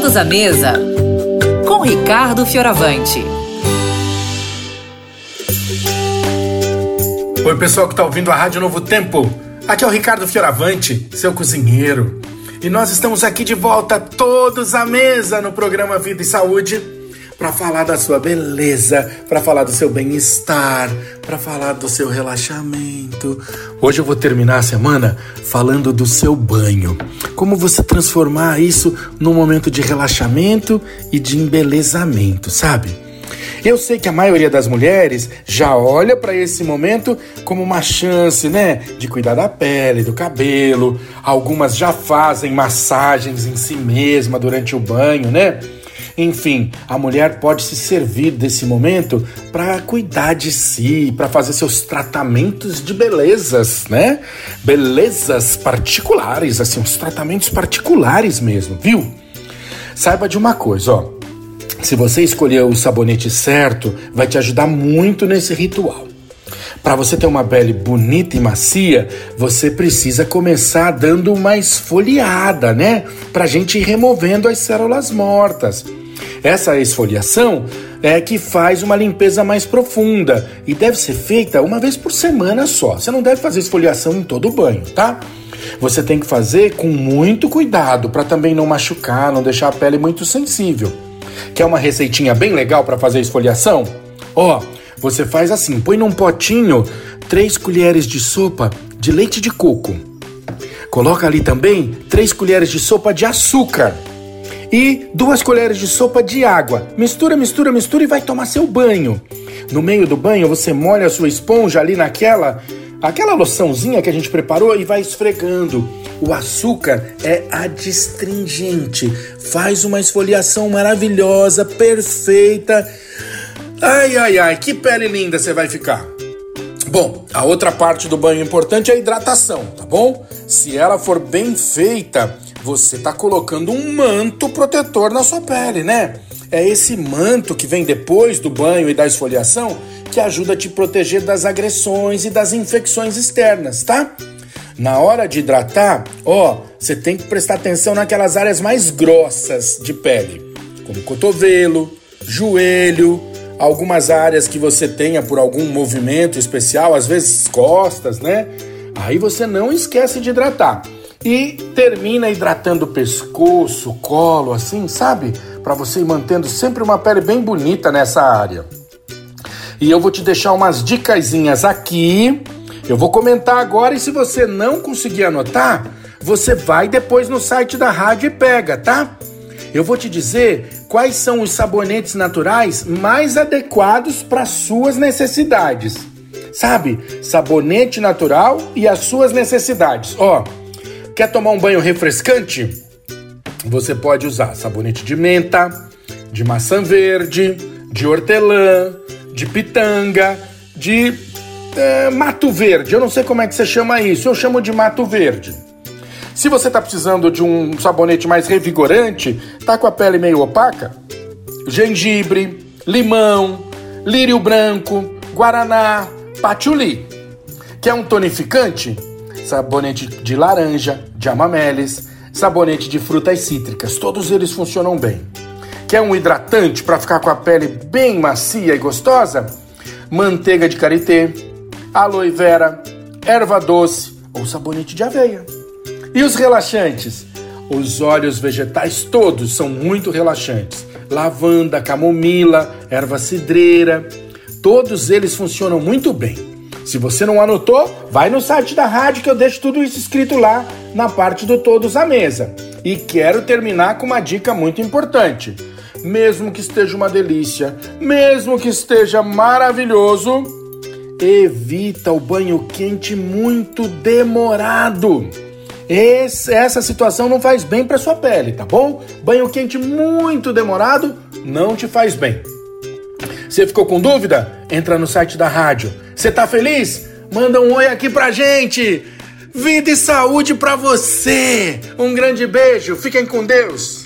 Todos à mesa com Ricardo Fioravante. Oi, pessoal que está ouvindo a Rádio Novo Tempo. Aqui é o Ricardo Fioravante, seu cozinheiro. E nós estamos aqui de volta, todos à mesa, no programa Vida e Saúde, para falar da sua beleza, para falar do seu bem-estar, para falar do seu relaxamento. Hoje eu vou terminar a semana falando do seu banho. Como você transformar isso num momento de relaxamento e de embelezamento, sabe? Eu sei que a maioria das mulheres já olha para esse momento como uma chance, né, de cuidar da pele, do cabelo. Algumas já fazem massagens em si mesma durante o banho, né? Enfim, a mulher pode se servir desse momento para cuidar de si, para fazer seus tratamentos de belezas, né? Belezas particulares, assim, os tratamentos particulares mesmo, viu? Saiba de uma coisa, ó. Se você escolher o sabonete certo, vai te ajudar muito nesse ritual. Para você ter uma pele bonita e macia, você precisa começar dando uma esfoliada, né? Para gente ir removendo as células mortas. Essa esfoliação é que faz uma limpeza mais profunda e deve ser feita uma vez por semana só. Você não deve fazer esfoliação em todo o banho, tá? Você tem que fazer com muito cuidado para também não machucar, não deixar a pele muito sensível. Quer uma receitinha bem legal para fazer esfoliação? Ó, você faz assim: põe num potinho 3 colheres de sopa de leite de coco. Coloca ali também 3 colheres de sopa de açúcar e duas colheres de sopa de água. Mistura, mistura, mistura e vai tomar seu banho. No meio do banho, você molha a sua esponja ali naquela aquela loçãozinha que a gente preparou e vai esfregando. O açúcar é adstringente, faz uma esfoliação maravilhosa, perfeita. Ai, ai, ai, que pele linda você vai ficar. Bom, a outra parte do banho importante é a hidratação, tá bom? Se ela for bem feita, você tá colocando um manto protetor na sua pele, né? É esse manto que vem depois do banho e da esfoliação que ajuda a te proteger das agressões e das infecções externas, tá? Na hora de hidratar, ó, você tem que prestar atenção naquelas áreas mais grossas de pele, como cotovelo, joelho, algumas áreas que você tenha por algum movimento especial, às vezes costas, né? Aí você não esquece de hidratar. E termina hidratando o pescoço, colo, assim, sabe? Para você ir mantendo sempre uma pele bem bonita nessa área. E eu vou te deixar umas dicasinhas aqui. Eu vou comentar agora e se você não conseguir anotar, você vai depois no site da rádio e pega, tá? Eu vou te dizer quais são os sabonetes naturais mais adequados para suas necessidades. Sabe? Sabonete natural e as suas necessidades. Ó, Quer tomar um banho refrescante? Você pode usar sabonete de menta, de maçã verde, de hortelã, de pitanga, de é, mato verde. Eu não sei como é que você chama isso, eu chamo de mato verde. Se você está precisando de um sabonete mais revigorante, tá com a pele meio opaca, gengibre, limão, lírio branco, guaraná, patchouli. Quer um tonificante? Sabonete de laranja, de amamelis, sabonete de frutas cítricas. Todos eles funcionam bem. Quer um hidratante para ficar com a pele bem macia e gostosa? Manteiga de karité, aloe vera, erva doce ou sabonete de aveia. E os relaxantes? Os óleos vegetais todos são muito relaxantes. Lavanda, camomila, erva cidreira, todos eles funcionam muito bem. Se você não anotou, vai no site da rádio que eu deixo tudo isso escrito lá na parte do Todos à Mesa. E quero terminar com uma dica muito importante. Mesmo que esteja uma delícia, mesmo que esteja maravilhoso, evita o banho quente muito demorado. Esse, essa situação não faz bem para sua pele, tá bom? Banho quente muito demorado não te faz bem. Você ficou com dúvida? Entra no site da rádio você tá feliz? Manda um oi aqui pra gente. Vida e saúde pra você. Um grande beijo. Fiquem com Deus.